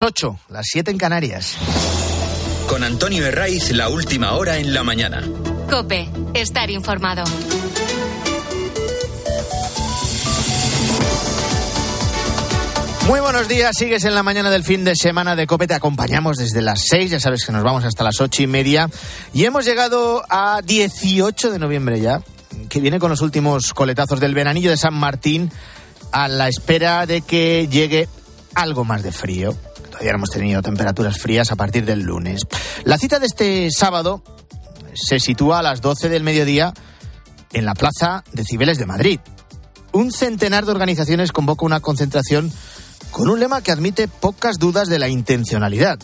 8, las 7 en Canarias. Con Antonio Herraiz, la última hora en la mañana. Cope, estar informado. Muy buenos días, sigues en la mañana del fin de semana de COPE, te acompañamos desde las 6, ya sabes que nos vamos hasta las ocho y media y hemos llegado a 18 de noviembre ya, que viene con los últimos coletazos del veranillo de San Martín a la espera de que llegue algo más de frío. Hemos tenido temperaturas frías a partir del lunes. La cita de este sábado se sitúa a las 12 del mediodía en la Plaza de Cibeles de Madrid. Un centenar de organizaciones convoca una concentración con un lema que admite pocas dudas de la intencionalidad.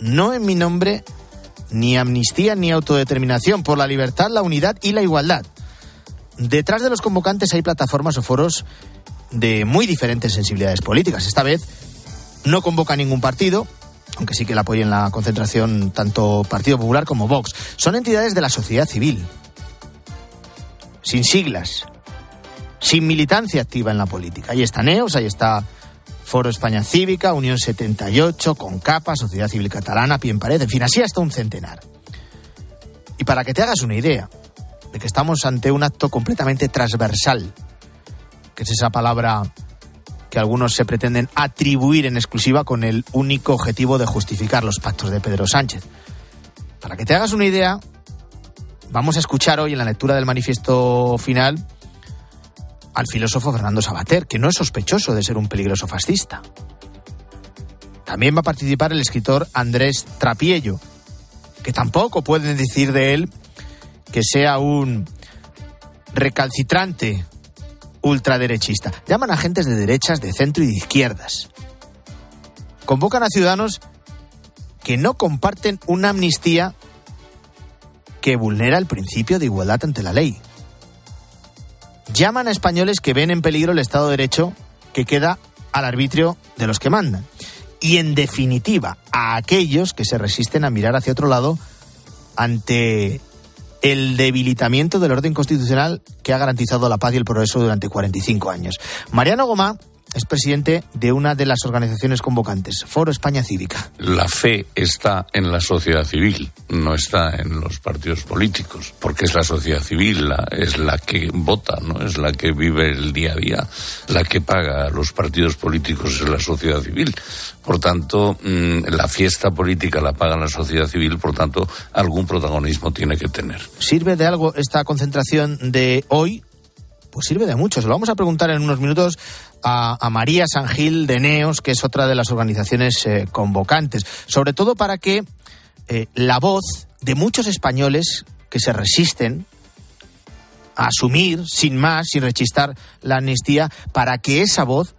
No en mi nombre, ni amnistía ni autodeterminación, por la libertad, la unidad y la igualdad. Detrás de los convocantes hay plataformas o foros de muy diferentes sensibilidades políticas. Esta vez no convoca ningún partido, aunque sí que la apoyen la concentración tanto Partido Popular como Vox. Son entidades de la sociedad civil, sin siglas, sin militancia activa en la política. Ahí está NEOS, ahí está Foro España Cívica, Unión 78, Concapa, Sociedad Civil Catalana, Pie en Pared, en fin, así hasta un centenar. Y para que te hagas una idea de que estamos ante un acto completamente transversal, que es esa palabra que algunos se pretenden atribuir en exclusiva con el único objetivo de justificar los pactos de Pedro Sánchez. Para que te hagas una idea, vamos a escuchar hoy en la lectura del manifiesto final al filósofo Fernando Sabater, que no es sospechoso de ser un peligroso fascista. También va a participar el escritor Andrés Trapiello, que tampoco pueden decir de él que sea un recalcitrante ultraderechista. Llaman a agentes de derechas, de centro y de izquierdas. Convocan a ciudadanos que no comparten una amnistía que vulnera el principio de igualdad ante la ley. Llaman a españoles que ven en peligro el Estado de Derecho que queda al arbitrio de los que mandan. Y en definitiva, a aquellos que se resisten a mirar hacia otro lado ante el debilitamiento del orden constitucional que ha garantizado la paz y el progreso durante 45 años. Mariano Gomá es presidente de una de las organizaciones convocantes, Foro España Cívica. La fe está en la sociedad civil, no está en los partidos políticos, porque es la sociedad civil, la, es la que vota, no es la que vive el día a día, la que paga a los partidos políticos es la sociedad civil. Por tanto, mm, la fiesta política la paga la sociedad civil, por tanto, algún protagonismo tiene que tener. ¿Sirve de algo esta concentración de hoy? Pues sirve de mucho. Se lo vamos a preguntar en unos minutos a, María Sangil de Neos, que es otra de las organizaciones eh, convocantes. Sobre todo para que eh, la voz de muchos españoles que se resisten a asumir, sin más, sin rechistar la amnistía, para que esa voz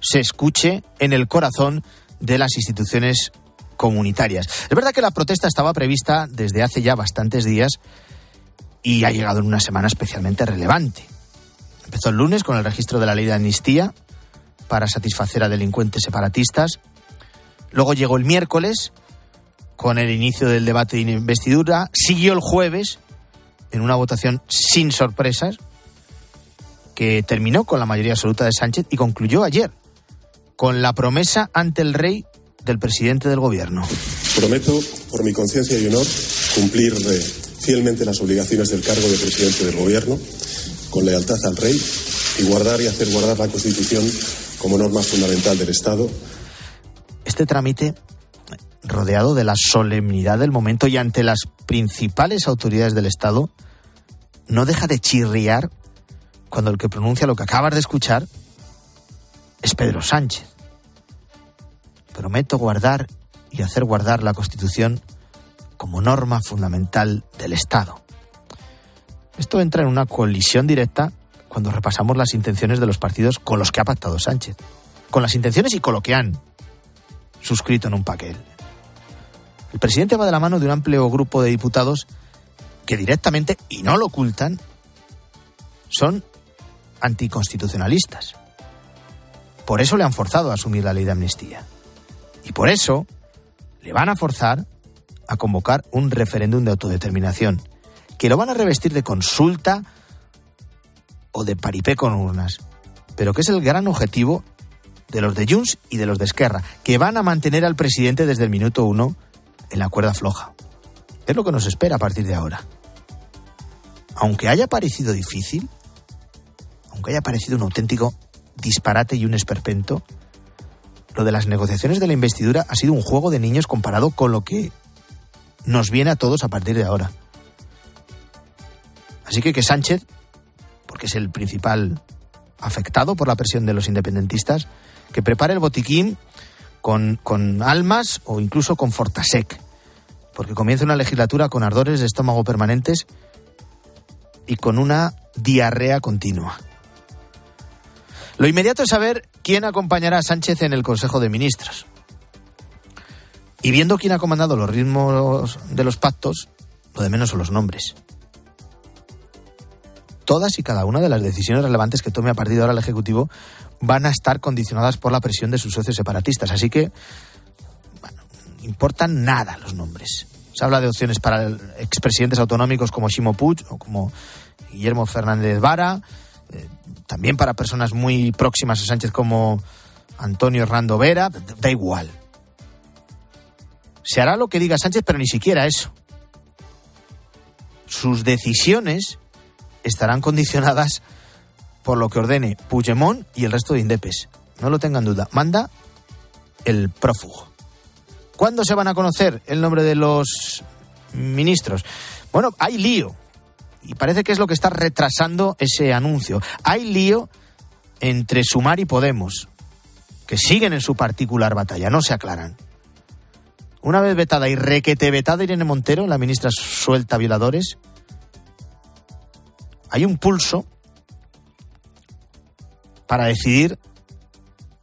se escuche en el corazón de las instituciones comunitarias. Es verdad que la protesta estaba prevista desde hace ya bastantes días y ha llegado en una semana especialmente relevante. Empezó el lunes con el registro de la ley de amnistía para satisfacer a delincuentes separatistas. Luego llegó el miércoles con el inicio del debate de investidura. Siguió el jueves en una votación sin sorpresas que terminó con la mayoría absoluta de Sánchez y concluyó ayer con la promesa ante el rey del presidente del gobierno. Prometo, por mi conciencia y honor, cumplir eh, fielmente las obligaciones del cargo de presidente del gobierno con lealtad al rey y guardar y hacer guardar la Constitución como norma fundamental del Estado. Este trámite, rodeado de la solemnidad del momento y ante las principales autoridades del Estado, no deja de chirriar cuando el que pronuncia lo que acabas de escuchar es Pedro Sánchez. Prometo guardar y hacer guardar la Constitución como norma fundamental del Estado. Esto entra en una colisión directa cuando repasamos las intenciones de los partidos con los que ha pactado Sánchez. Con las intenciones y con lo que han suscrito en un paquete. El presidente va de la mano de un amplio grupo de diputados que directamente, y no lo ocultan, son anticonstitucionalistas. Por eso le han forzado a asumir la ley de amnistía. Y por eso le van a forzar a convocar un referéndum de autodeterminación que lo van a revestir de consulta o de paripé con urnas, pero que es el gran objetivo de los de Junts y de los de Esquerra, que van a mantener al presidente desde el minuto uno en la cuerda floja. Es lo que nos espera a partir de ahora. Aunque haya parecido difícil, aunque haya parecido un auténtico disparate y un esperpento, lo de las negociaciones de la investidura ha sido un juego de niños comparado con lo que nos viene a todos a partir de ahora. Así que que Sánchez, porque es el principal afectado por la presión de los independentistas, que prepare el botiquín con, con almas o incluso con Fortasec, porque comienza una legislatura con ardores de estómago permanentes y con una diarrea continua. Lo inmediato es saber quién acompañará a Sánchez en el Consejo de Ministros. Y viendo quién ha comandado los ritmos de los pactos, lo de menos son los nombres. Todas y cada una de las decisiones relevantes que tome a partir de ahora el Ejecutivo van a estar condicionadas por la presión de sus socios separatistas. Así que, bueno, importan nada los nombres. Se habla de opciones para expresidentes autonómicos como Ximo Puig o como Guillermo Fernández Vara, eh, también para personas muy próximas a Sánchez como Antonio Hernando Vera, da igual. Se hará lo que diga Sánchez, pero ni siquiera eso. Sus decisiones estarán condicionadas por lo que ordene Puigdemont y el resto de Indepes. No lo tengan duda. Manda el prófugo. ¿Cuándo se van a conocer el nombre de los ministros? Bueno, hay lío y parece que es lo que está retrasando ese anuncio. Hay lío entre Sumar y Podemos, que siguen en su particular batalla, no se aclaran. Una vez vetada y requete vetada Irene Montero, la ministra suelta violadores, hay un pulso para decidir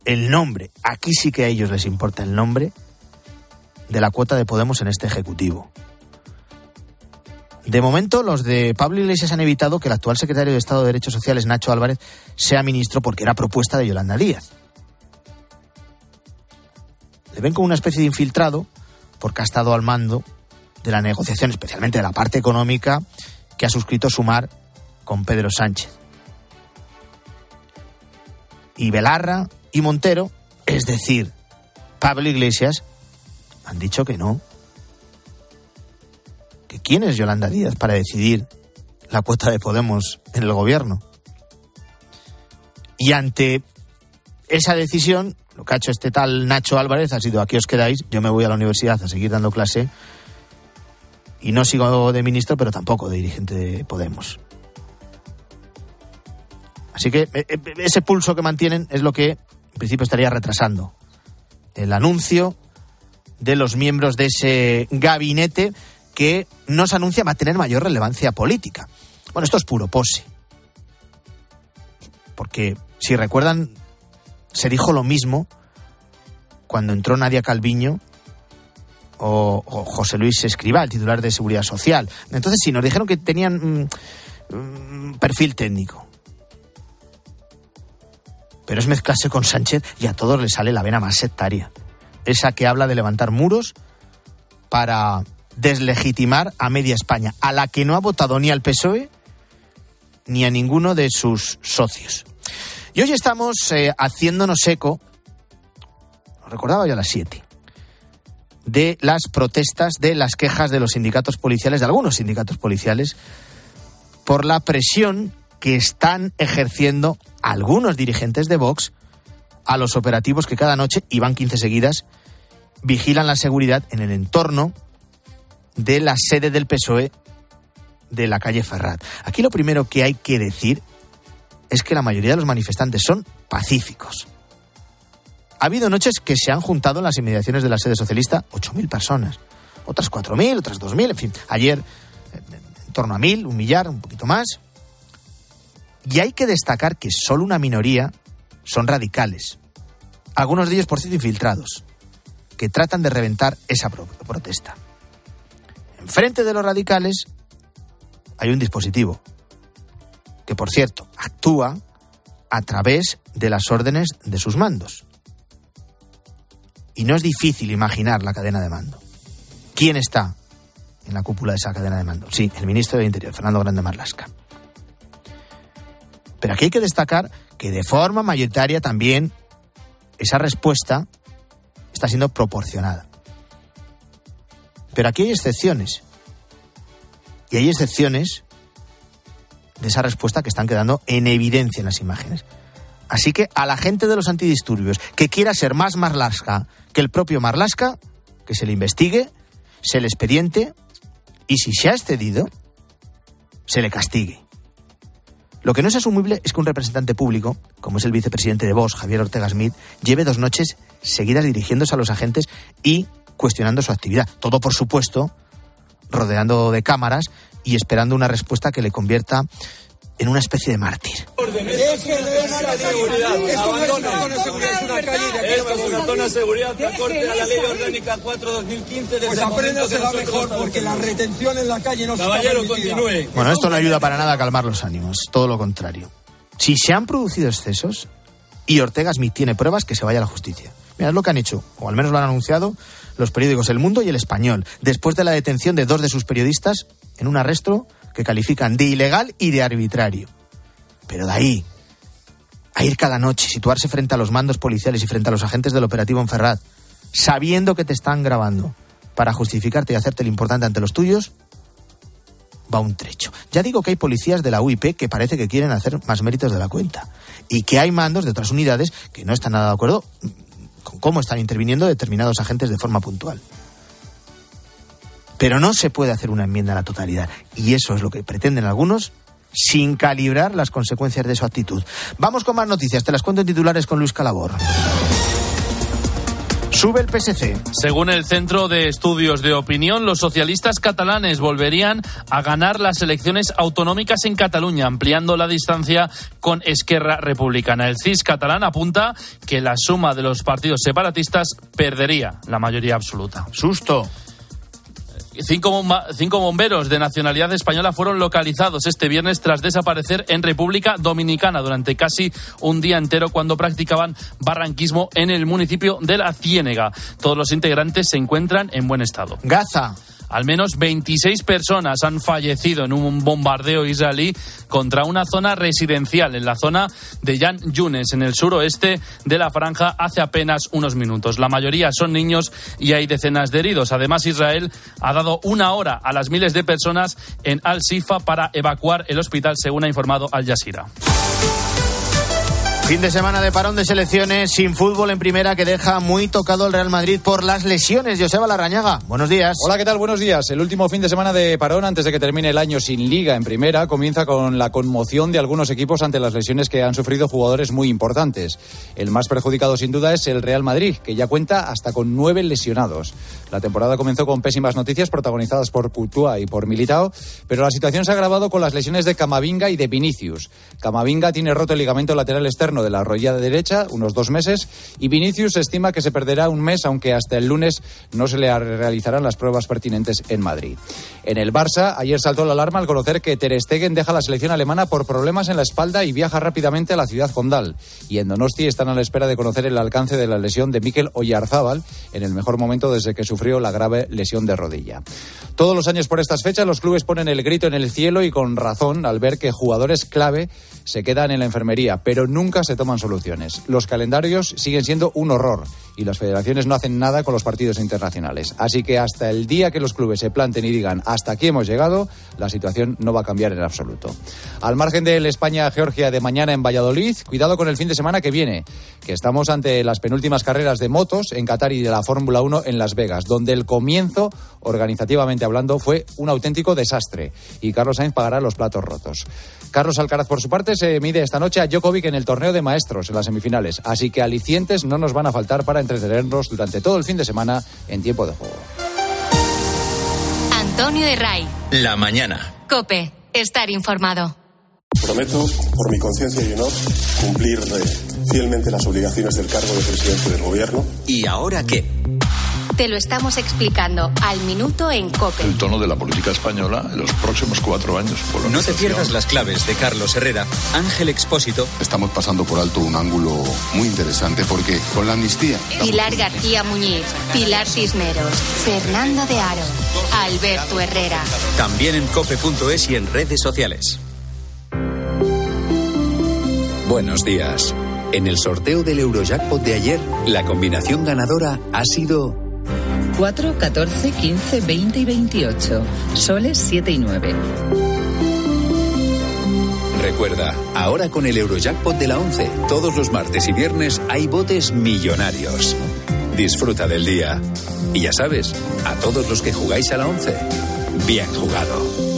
el nombre. Aquí sí que a ellos les importa el nombre de la cuota de Podemos en este Ejecutivo. De momento, los de Pablo Iglesias han evitado que el actual secretario de Estado de Derechos Sociales, Nacho Álvarez, sea ministro porque era propuesta de Yolanda Díaz. Le ven como una especie de infiltrado porque ha estado al mando de la negociación, especialmente de la parte económica, que ha suscrito Sumar con Pedro Sánchez. Y Belarra y Montero, es decir, Pablo Iglesias, han dicho que no, quién es Yolanda Díaz para decidir la cuota de Podemos en el gobierno. Y ante esa decisión, lo que ha hecho este tal Nacho Álvarez ha sido aquí os quedáis, yo me voy a la universidad a seguir dando clase y no sigo de ministro, pero tampoco de dirigente de Podemos. Así que e, e, ese pulso que mantienen es lo que en principio estaría retrasando el anuncio de los miembros de ese gabinete que nos anuncia va a tener mayor relevancia política. Bueno, esto es puro pose. Porque, si recuerdan, se dijo lo mismo cuando entró Nadia Calviño o, José Luis Escribá, el titular de Seguridad Social. Entonces, sí, nos dijeron que tenían mm, mm, perfil técnico. Pero es mezclarse con Sánchez y a todos les sale la vena más sectaria. Esa que habla de levantar muros para deslegitimar a media España, a la que no ha votado ni al PSOE ni a ninguno de sus socios. Y hoy estamos eh, haciéndonos eco, recordaba yo a las 7, de las protestas, de las quejas de los sindicatos policiales, de algunos sindicatos policiales, por la presión que están ejerciendo algunos dirigentes de Vox a los operativos que cada noche, y van 15 seguidas, vigilan la seguridad en el entorno de la sede del PSOE de la calle Ferrat. Aquí lo primero que hay que decir es que la mayoría de los manifestantes son pacíficos. Ha habido noches que se han juntado en las inmediaciones de la sede socialista 8.000 personas, otras 4.000, otras 2.000, en fin, ayer en torno a 1.000, un millar, un poquito más. Y hay que destacar que solo una minoría son radicales, algunos de ellos por cierto infiltrados, que tratan de reventar esa protesta. Enfrente de los radicales hay un dispositivo que, por cierto, actúa a través de las órdenes de sus mandos. Y no es difícil imaginar la cadena de mando. ¿Quién está en la cúpula de esa cadena de mando? Sí, el ministro del Interior, Fernando Grande Marlasca. Pero aquí hay que destacar que de forma mayoritaria también esa respuesta está siendo proporcionada. Pero aquí hay excepciones. Y hay excepciones de esa respuesta que están quedando en evidencia en las imágenes. Así que a la gente de los antidisturbios que quiera ser más Marlaska que el propio Marlaska, que se le investigue, se le expediente y si se ha excedido, se le castigue. Lo que no es asumible es que un representante público, como es el vicepresidente de Vox, Javier Ortega Smith, lleve dos noches seguidas dirigiéndose a los agentes y cuestionando su actividad. Todo, por supuesto, rodeando de cámaras y esperando una respuesta que le convierta en una especie de mártir. Es que le den a la seguridad. Esto no es una zona de seguridad, es una calle de aquí Esto es una zona de seguridad que acorte a la ley orgánica 4-2015 desde Pues el momento que apréndasela nosotros mejor estamos porque la aquí. retención en la calle no Caballero, está permitida. continúe. Bueno, esto no ayuda para nada a calmar los ánimos, todo lo contrario. Si se han producido excesos y Ortega Smith tiene pruebas, que se vaya a la justicia. Mira, es lo que han hecho, o al menos lo han anunciado los periódicos El Mundo y El Español, después de la detención de dos de sus periodistas en un arresto que califican de ilegal y de arbitrario. Pero de ahí a ir cada noche, situarse frente a los mandos policiales y frente a los agentes del operativo en Ferrat, sabiendo que te están grabando, para justificarte y hacerte lo importante ante los tuyos, va un trecho. Ya digo que hay policías de la UIP que parece que quieren hacer más méritos de la cuenta. Y que hay mandos de otras unidades que no están nada de acuerdo con cómo están interviniendo determinados agentes de forma puntual. Pero no se puede hacer una enmienda a la totalidad. Y eso es lo que pretenden algunos sin calibrar las consecuencias de su actitud. Vamos con más noticias. Te las cuento en titulares con Luis Calabor. Sube el PSC. Según el Centro de Estudios de Opinión, los socialistas catalanes volverían a ganar las elecciones autonómicas en Cataluña, ampliando la distancia con Esquerra Republicana. El CIS catalán apunta que la suma de los partidos separatistas perdería la mayoría absoluta. Susto. Cinco, cinco bomberos de nacionalidad española fueron localizados este viernes tras desaparecer en República Dominicana durante casi un día entero cuando practicaban barranquismo en el municipio de La Ciénega. Todos los integrantes se encuentran en buen estado. Gaza. Al menos 26 personas han fallecido en un bombardeo israelí contra una zona residencial en la zona de Yan Yunes, en el suroeste de la franja, hace apenas unos minutos. La mayoría son niños y hay decenas de heridos. Además, Israel ha dado una hora a las miles de personas en Al-Sifa para evacuar el hospital, según ha informado Al Jazeera. Fin de semana de parón de selecciones sin fútbol en primera que deja muy tocado el Real Madrid por las lesiones. Joseba Larrañaga, buenos días. Hola, ¿qué tal? Buenos días. El último fin de semana de parón antes de que termine el año sin liga en primera comienza con la conmoción de algunos equipos ante las lesiones que han sufrido jugadores muy importantes. El más perjudicado sin duda es el Real Madrid, que ya cuenta hasta con nueve lesionados. La temporada comenzó con pésimas noticias protagonizadas por Courtois y por Militao, pero la situación se ha agravado con las lesiones de Camavinga y de Vinicius. Camavinga tiene roto el ligamento lateral externo de la rodilla derecha, unos dos meses, y Vinicius estima que se perderá un mes, aunque hasta el lunes no se le realizarán las pruebas pertinentes en Madrid. En el Barça, ayer saltó la alarma al conocer que Ter Stegen deja la selección alemana por problemas en la espalda y viaja rápidamente a la ciudad condal. Y en Donosti están a la espera de conocer el alcance de la lesión de Mikel Oyarzábal en el mejor momento desde que sufrió la grave lesión de rodilla. Todos los años por estas fechas los clubes ponen el grito en el cielo y con razón al ver que jugadores clave se quedan en la enfermería, pero nunca se toman soluciones. Los calendarios siguen siendo un horror y las federaciones no hacen nada con los partidos internacionales. Así que hasta el día que los clubes se planten y digan hasta aquí hemos llegado, la situación no va a cambiar en absoluto. Al margen del España-Georgia de mañana en Valladolid, cuidado con el fin de semana que viene, que estamos ante las penúltimas carreras de motos en Qatar y de la Fórmula 1 en Las Vegas, donde el comienzo, organizativamente hablando, fue un auténtico desastre y Carlos Sainz pagará los platos rotos. Carlos Alcaraz, por su parte, se mide esta noche a Djokovic en el torneo de maestros en las semifinales, así que alicientes no nos van a faltar para entretenernos durante todo el fin de semana en tiempo de juego. Antonio de Ray. La mañana. Cope. Estar informado. Prometo, por mi conciencia y honor, cumplir fielmente las obligaciones del cargo de presidente del Gobierno. ¿Y ahora qué? Te lo estamos explicando al minuto en Cope. El tono de la política española en los próximos cuatro años. No te pierdas las claves de Carlos Herrera, Ángel Expósito Estamos pasando por alto un ángulo muy interesante porque con la amnistía Pilar García Muñiz, Pilar Cisneros, Fernando de Aro, Alberto Herrera. También en cope.es y en redes sociales. Buenos días. En el sorteo del Eurojackpot de ayer, la combinación ganadora ha sido 4, 14, 15, 20 y 28. Soles 7 y 9. Recuerda, ahora con el Eurojackpot de la 11, todos los martes y viernes hay botes millonarios. Disfruta del día. Y ya sabes, a todos los que jugáis a la 11, bien jugado.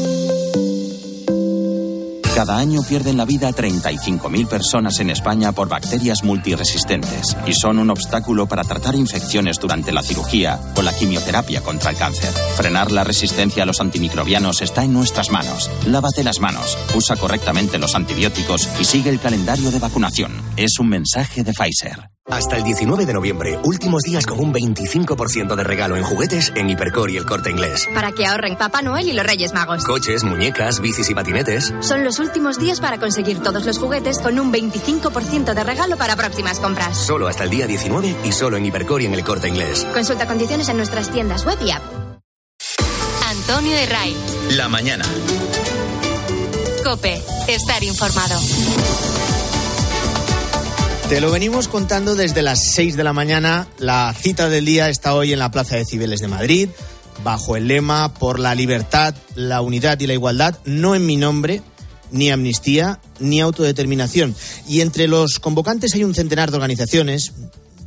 Cada año pierden la vida 35.000 personas en España por bacterias multiresistentes y son un obstáculo para tratar infecciones durante la cirugía o la quimioterapia contra el cáncer. Frenar la resistencia a los antimicrobianos está en nuestras manos. Lávate las manos, usa correctamente los antibióticos y sigue el calendario de vacunación. Es un mensaje de Pfizer. Hasta el 19 de noviembre, últimos días con un 25% de regalo en juguetes en Hipercor y el Corte Inglés. Para que ahorren Papá Noel y los Reyes Magos. Coches, muñecas, bicis y patinetes. Son los últimos días para conseguir todos los juguetes con un 25% de regalo para próximas compras. Solo hasta el día 19 y solo en Hipercor y en el Corte Inglés. Consulta condiciones en nuestras tiendas web y app. Antonio de Ray. La mañana. Cope. Estar informado. Te lo venimos contando desde las 6 de la mañana. La cita del día está hoy en la Plaza de Cibeles de Madrid, bajo el lema por la libertad, la unidad y la igualdad, no en mi nombre, ni amnistía, ni autodeterminación. Y entre los convocantes hay un centenar de organizaciones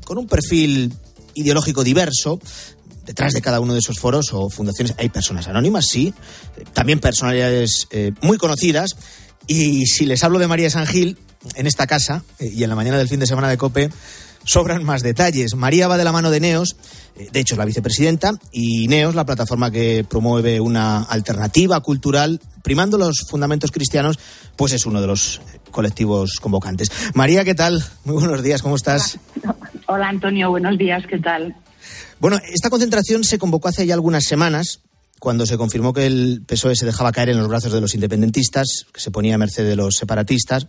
con un perfil ideológico diverso. Detrás de cada uno de esos foros o fundaciones hay personas anónimas, sí, también personalidades eh, muy conocidas. Y si les hablo de María San Gil, en esta casa eh, y en la mañana del fin de semana de COPE sobran más detalles. María va de la mano de Neos, eh, de hecho es la vicepresidenta, y Neos, la plataforma que promueve una alternativa cultural, primando los fundamentos cristianos, pues es uno de los colectivos convocantes. María, ¿qué tal? Muy buenos días, ¿cómo estás? Hola, Hola Antonio, buenos días, ¿qué tal? Bueno, esta concentración se convocó hace ya algunas semanas, cuando se confirmó que el PSOE se dejaba caer en los brazos de los independentistas, que se ponía a merced de los separatistas.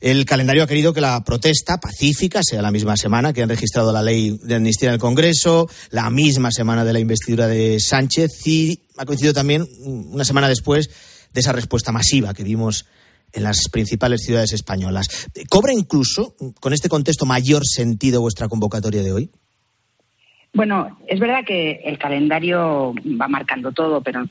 El calendario ha querido que la protesta pacífica sea la misma semana que han registrado la ley de amnistía en el Congreso, la misma semana de la investidura de Sánchez y ha coincidido también una semana después de esa respuesta masiva que vimos en las principales ciudades españolas. ¿Cobra incluso, con este contexto, mayor sentido vuestra convocatoria de hoy? Bueno, es verdad que el calendario va marcando todo, pero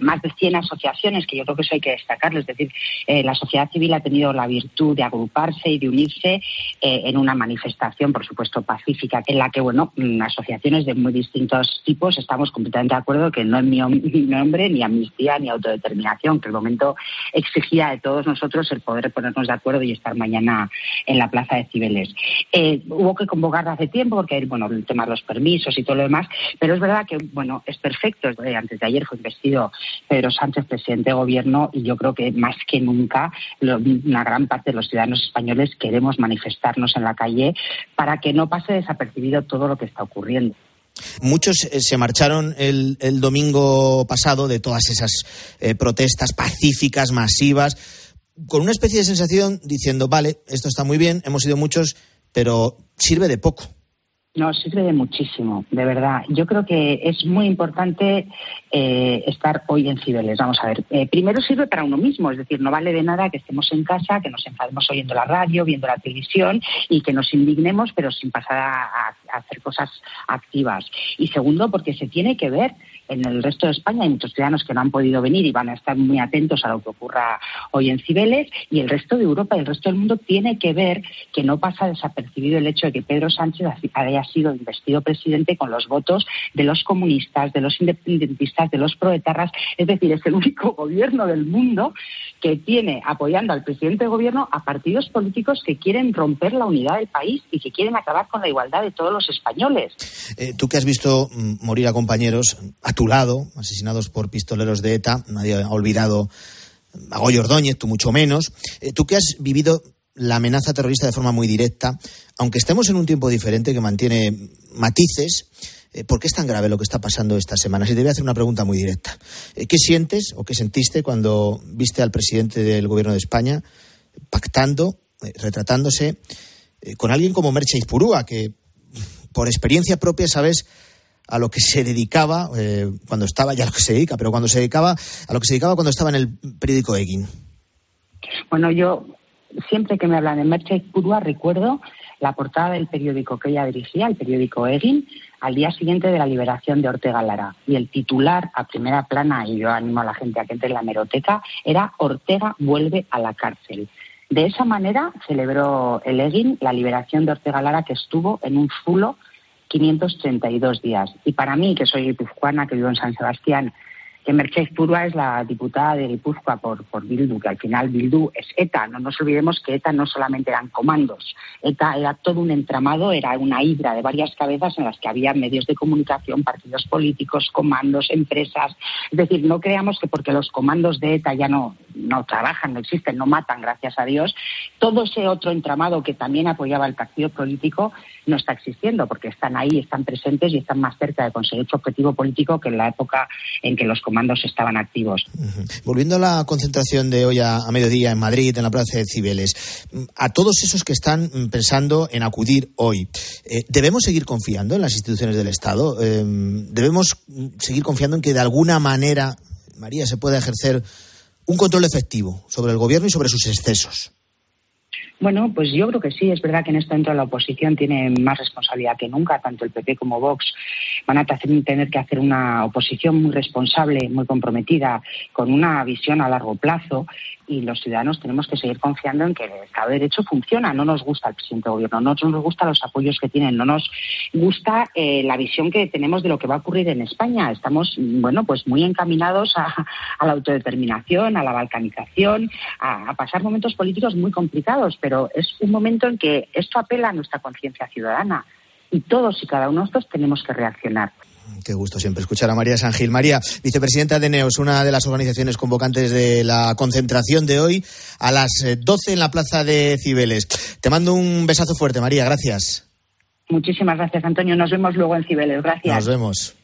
más de 100 asociaciones, que yo creo que eso hay que destacarlo, es decir, eh, la sociedad civil ha tenido la virtud de agruparse y de unirse eh, en una manifestación, por supuesto, pacífica, en la que, bueno, mm, asociaciones de muy distintos tipos estamos completamente de acuerdo que no es mi nombre ni amnistía ni autodeterminación, que el momento exigía de todos nosotros el poder ponernos de acuerdo y estar mañana en la Plaza de Cibeles. Eh, hubo que convocar hace tiempo porque, bueno, el tema de los permisos y todo lo demás, pero es verdad que, bueno, es perfecto. Antes de ayer fue investido Pedro Sánchez presidente de gobierno y yo creo que más que nunca una gran parte de los ciudadanos españoles queremos manifestarnos en la calle para que no pase desapercibido todo lo que está ocurriendo. Muchos eh, se marcharon el, domingo pasado de todas esas eh, protestas pacíficas, masivas, con una especie de sensación diciendo, vale, esto está muy bien, hemos sido muchos, pero sirve de poco. No, sirve de muchísimo, de verdad. Yo creo que es muy importante eh, estar hoy en Cibeles. Vamos a ver, eh, primero sirve para uno mismo, es decir, no vale de nada que estemos en casa, que nos enfademos oyendo la radio, viendo la televisión y que nos indignemos, pero sin pasar a hacer cosas activas. Y segundo, porque se tiene que ver en el resto de España hay muchos ciudadanos que no han podido venir y van a estar muy atentos a lo que ocurra hoy en Cibeles y el resto de Europa y el resto del mundo tiene que ver que no pasa desapercibido el hecho de que Pedro Sánchez haya sido investido presidente con los votos de los comunistas, de los independentistas, de los proetarras. Es decir, es el único gobierno del mundo que tiene apoyando al presidente de gobierno a partidos políticos que quieren romper la unidad del país y que quieren acabar con la igualdad de todos los españoles. Eh, tú que has visto mm, morir a compañeros, tu lado, asesinados por pistoleros de ETA, nadie ha olvidado a Goyo Ordóñez, tú mucho menos. Eh, tú que has vivido la amenaza terrorista de forma muy directa, aunque estemos en un tiempo diferente que mantiene matices, eh, ¿por qué es tan grave lo que está pasando esta semana? Si te voy a hacer una pregunta muy directa. Eh, ¿Qué sientes o qué sentiste cuando viste al presidente del gobierno de España pactando, retratándose con alguien como Merche Izpurúa, que por experiencia propia sabes a lo que se dedicaba eh, cuando estaba, ya lo que se dedica, pero cuando se dedicaba, a lo que se dedicaba cuando estaba en el periódico Egin. Bueno, yo siempre que me hablan de Merche Purua recuerdo la portada del periódico que ella dirigía, el periódico Egin, al día siguiente de la liberación de Ortega Lara. Y el titular a primera plana, y yo animo a la gente a que entre en la meroteca, era Ortega vuelve a la cárcel. De esa manera celebró el Egin la liberación de Ortega Lara, que estuvo en un zulo 532 días. Y para mí, que soy guipuzcoana, que vivo en San Sebastián, que Mercedes Purua es la diputada de Guipúzcoa por, por Bildu, que al final Bildu es ETA. No nos olvidemos que ETA no solamente eran comandos, ETA era todo un entramado, era una hidra de varias cabezas en las que había medios de comunicación, partidos políticos, comandos, empresas. Es decir, no creamos que porque los comandos de ETA ya no, no trabajan, no existen, no matan, gracias a Dios, todo ese otro entramado que también apoyaba el partido político no está existiendo, porque están ahí, están presentes y están más cerca de conseguir su objetivo político que en la época en que los comandos comandos estaban activos. Volviendo a la concentración de hoy a, mediodía en Madrid, en la Plaza de Cibeles, a todos esos que están pensando en acudir hoy, eh, ¿debemos seguir confiando en las instituciones del Estado? Eh, ¿Debemos seguir confiando en que de alguna manera, María, se pueda ejercer un control efectivo sobre el Gobierno y sobre sus excesos? Bueno, pues yo creo que sí. Es verdad que en esto dentro de la oposición tiene más responsabilidad que nunca. Tanto el PP como Vox van a tener que hacer una oposición muy responsable, muy comprometida, con una visión a largo plazo y los ciudadanos tenemos que seguir confiando en que el Estado de Derecho funciona. No nos gusta el presidente de gobierno, no nos gustan los apoyos que tienen, no nos gusta eh, la visión que tenemos de lo que va a ocurrir en España. Estamos, bueno, pues muy encaminados a, la autodeterminación, a la balcanización, a, a pasar momentos políticos muy complicados, pero es un momento en que esto apela a nuestra conciencia ciudadana y todos y cada uno de nosotros tenemos que reaccionar. Qué gusto siempre escuchar a María Sangil. María, vicepresidenta de NEOS, una de las organizaciones convocantes de la concentración de hoy a las 12 eh, en la plaza de Cibeles. Te mando un besazo fuerte, María. Gracias. Muchísimas gracias, Antonio. Nos vemos luego en Cibeles. Gracias. Nos vemos.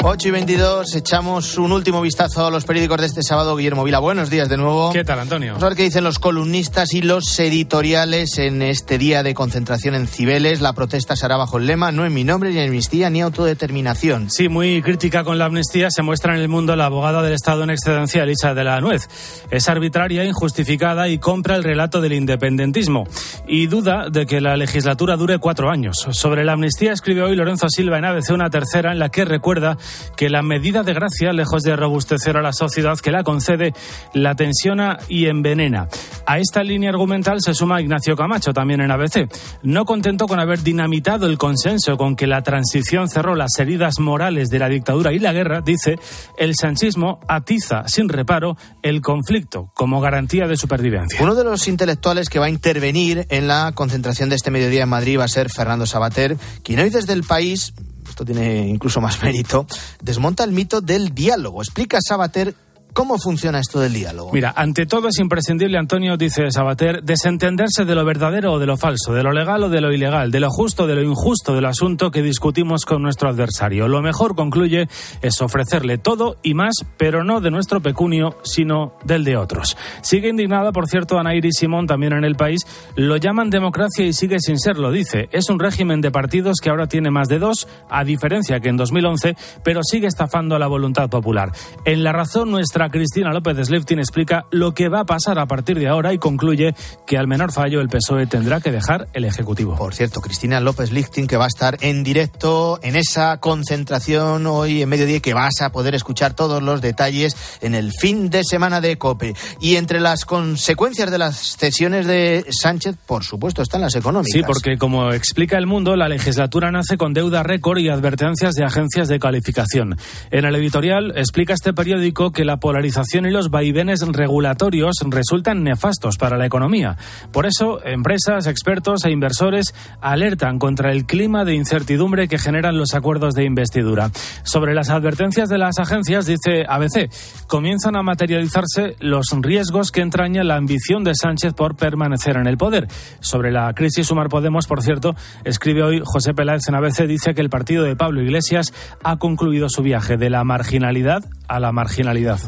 8 y 22, echamos un último vistazo a los periódicos de este sábado. Guillermo Vila, buenos días de nuevo. ¿Qué tal, Antonio? Vamos a ver qué dicen los columnistas y los editoriales en este día de concentración en Cibeles. La protesta será bajo el lema No en mi nombre, ni amnistía, ni autodeterminación. Sí, muy crítica con la amnistía se muestra en el mundo la abogada del Estado en excedencia, Elisa de la Nuez. Es arbitraria, injustificada y compra el relato del independentismo. Y duda de que la legislatura dure cuatro años. Sobre la amnistía escribe hoy Lorenzo Silva en ABC una tercera en la que recuerda que la medida de gracia, lejos de robustecer a la sociedad que la concede, la tensiona y envenena. A esta línea argumental se suma Ignacio Camacho, también en ABC. No contento con haber dinamitado el consenso con que la transición cerró las heridas morales de la dictadura y la guerra, dice, el sanchismo atiza sin reparo el conflicto como garantía de supervivencia. Uno de los intelectuales que va a intervenir en la concentración de este mediodía en Madrid va a ser Fernando Sabater, quien hoy desde el país esto tiene incluso más mérito, desmonta el mito del diálogo. Explica Sabater ¿Cómo funciona esto del diálogo? Mira, ante todo es imprescindible, Antonio, dice Sabater, desentenderse de lo verdadero o de lo falso, de lo legal o de lo ilegal, de lo justo o de lo injusto del asunto que discutimos con nuestro adversario. Lo mejor, concluye, es ofrecerle todo y más, pero no de nuestro pecunio, sino del de otros. Sigue indignada, por cierto, Ana Iris Simón, también en el país. Lo llaman democracia y sigue sin serlo, dice. Es un régimen de partidos que ahora tiene más de dos, a diferencia que en 2011, pero sigue estafando a la voluntad popular. En la razón, nuestra Cristina López Sleftin explica lo que va a pasar a partir de ahora y concluye que al menor fallo el PSOE tendrá que dejar el Ejecutivo. Por cierto, Cristina López Lichtin que va a estar en directo en esa concentración hoy en mediodía que vas a poder escuchar todos los detalles en el fin de semana de COPE. Y entre las consecuencias de las cesiones de Sánchez, por supuesto, están las económicas. Sí, porque como explica el mundo, la legislatura nace con deuda récord y advertencias de agencias de calificación. En el editorial explica este periódico que la polarización y los vaivenes regulatorios resultan nefastos para la economía. Por eso, empresas, expertos e inversores alertan contra el clima de incertidumbre que generan los acuerdos de investidura. Sobre las advertencias de las agencias, dice ABC, comienzan a materializarse los riesgos que entraña la ambición de Sánchez por permanecer en el poder. Sobre la crisis Sumar Podemos, por cierto, escribe hoy José Peláez en ABC, dice que el partido de Pablo Iglesias ha concluido su viaje de la marginalidad a la marginalidad.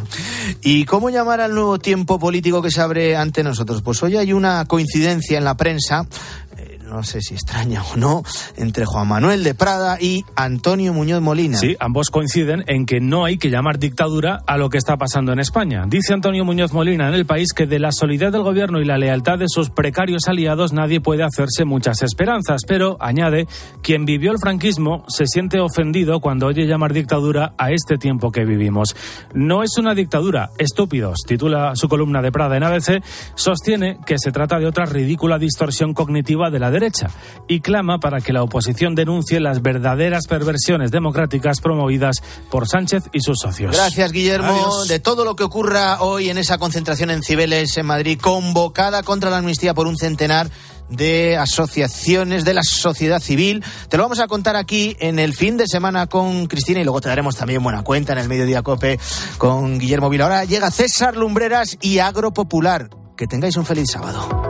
¿Y cómo llamar al nuevo tiempo político que se abre ante nosotros? Pues hoy hay una coincidencia en la prensa no sé si extraña o no, entre Juan Manuel de Prada y Antonio Muñoz Molina. Sí, ambos coinciden en que no hay que llamar dictadura a lo que está pasando en España. Dice Antonio Muñoz Molina en el país que de la solidez del gobierno y la lealtad de sus precarios aliados nadie puede hacerse muchas esperanzas, pero añade, quien vivió el franquismo se siente ofendido cuando oye llamar dictadura a este tiempo que vivimos. No es una dictadura, estúpidos, titula su columna de Prada en ABC, sostiene que se trata de otra ridícula distorsión cognitiva de la derecha y clama para que la oposición denuncie las verdaderas perversiones democráticas promovidas por Sánchez y sus socios. Gracias, Guillermo. De todo lo que ocurra hoy en esa concentración en Cibeles, en Madrid, convocada contra la amnistía por un centenar de asociaciones de la sociedad civil. Te lo vamos a contar aquí en el fin de semana con Cristina y luego te daremos también buena cuenta en el Mediodía Cope con Guillermo Vila. Ahora llega César Lumbreras y Agro Popular. Que tengáis un feliz sábado.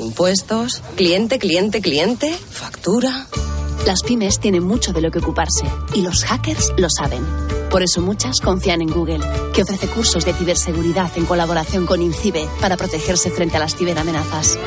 impuestos, cliente, cliente, cliente, factura. Las pymes tienen mucho de lo que ocuparse y los hackers lo saben. Por eso muchas confían en Google, que ofrece cursos de ciberseguridad en colaboración con INCIBE para protegerse frente a las ciberamenazas.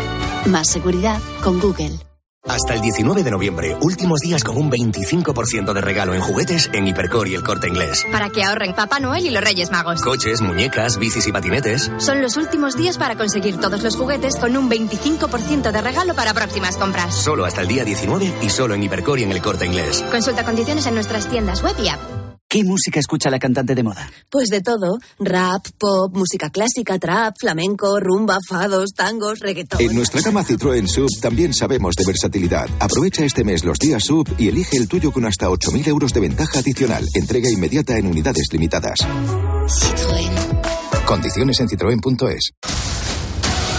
Más seguridad con Google. Hasta el 19 de noviembre, últimos días con un 25% de regalo en juguetes en Hipercor y el corte inglés. Para que ahorren Papá Noel y los Reyes Magos. Coches, muñecas, bicis y patinetes. Son los últimos días para conseguir todos los juguetes con un 25% de regalo para próximas compras. Solo hasta el día 19 y solo en Hipercor y en el corte inglés. Consulta condiciones en nuestras tiendas web y app. ¿Qué música escucha la cantante de moda? Pues de todo. Rap, pop, música clásica, trap, flamenco, rumba, fados, tangos, reggaetón. En nuestra gama Citroën Sub también sabemos de versatilidad. Aprovecha este mes los días Sub y elige el tuyo con hasta 8.000 euros de ventaja adicional. Entrega inmediata en unidades limitadas. Citroën. Condiciones en citroen.es.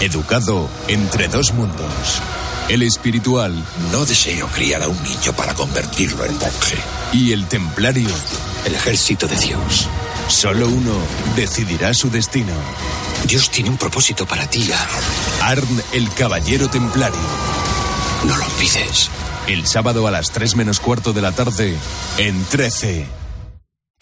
Educado entre dos mundos. El espiritual. No deseo criar a un niño para convertirlo en monje. Y el templario. El ejército de Dios. Solo uno decidirá su destino. Dios tiene un propósito para ti, Arn. Arn, el caballero templario. No lo olvides. El sábado a las 3 menos cuarto de la tarde, en 13.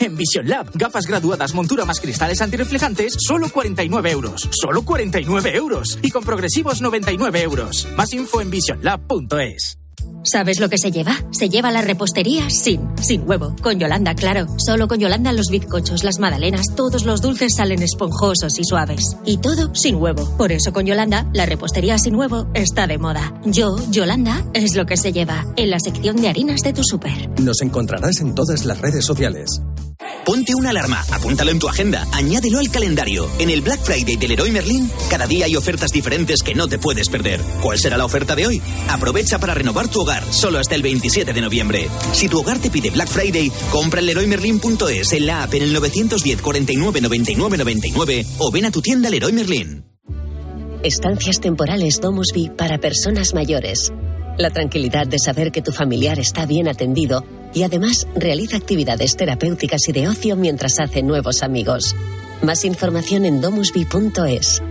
En Vision Lab, gafas graduadas, montura más cristales antirreflejantes, solo 49 euros. Solo 49 euros. Y con progresivos 99 euros. Más info en visionlab.es. ¿Sabes lo que se lleva? Se lleva la repostería sin, sin huevo. Con Yolanda, claro. Solo con Yolanda los bizcochos, las magdalenas, todos los dulces salen esponjosos y suaves. Y todo sin huevo. Por eso con Yolanda, la repostería sin huevo está de moda. Yo, Yolanda, es lo que se lleva. En la sección de harinas de tu súper. Nos encontrarás en todas las redes sociales. Ponte una alarma, apúntalo en tu agenda, añádelo al calendario. En el Black Friday del Leroy Merlin, cada día hay ofertas diferentes que no te puedes perder. ¿Cuál será la oferta de hoy? Aprovecha para renovar tu hogar, solo hasta el 27 de noviembre. Si tu hogar te pide Black Friday, compra en leroymerlin.es, en la app en el 910 49 99 99 o ven a tu tienda Leroy Merlin. Estancias temporales Domusby para personas mayores. La tranquilidad de saber que tu familiar está bien atendido y además realiza actividades terapéuticas y de ocio mientras hace nuevos amigos. Más información en domusby.es.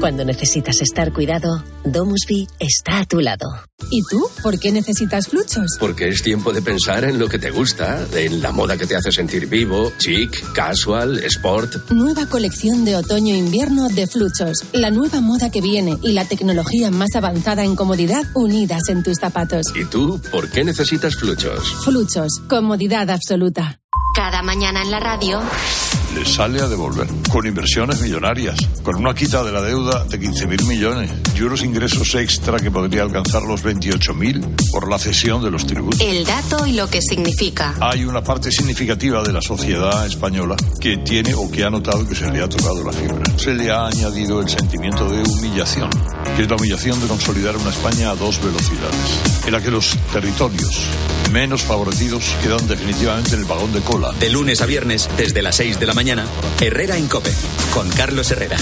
Cuando necesitas estar cuidado, Domusby está a tu lado. ¿Y tú? ¿Por qué necesitas fluchos? Porque es tiempo de pensar en lo que te gusta, en la moda que te hace sentir vivo, chic, casual, sport. Nueva colección de otoño-invierno de fluchos. La nueva moda que viene y la tecnología más avanzada en comodidad unidas en tus zapatos. ¿Y tú? ¿Por qué necesitas fluchos? Fluchos. Comodidad absoluta. Cada mañana en la radio. Le sale a devolver. Con inversiones millonarias. Con una quita de la deuda de 15.000 millones. Y unos ingresos extra que podría alcanzar los 28.000 por la cesión de los tributos. El dato y lo que significa. Hay una parte significativa de la sociedad española que tiene o que ha notado que se le ha tocado la fibra. Se le ha añadido el sentimiento de humillación, que es la humillación de consolidar una España a dos velocidades, en la que los territorios menos favorecidos quedan definitivamente en el vagón de cola. De lunes a viernes, desde las 6 de la mañana, Herrera en Cope, con Carlos Herrera.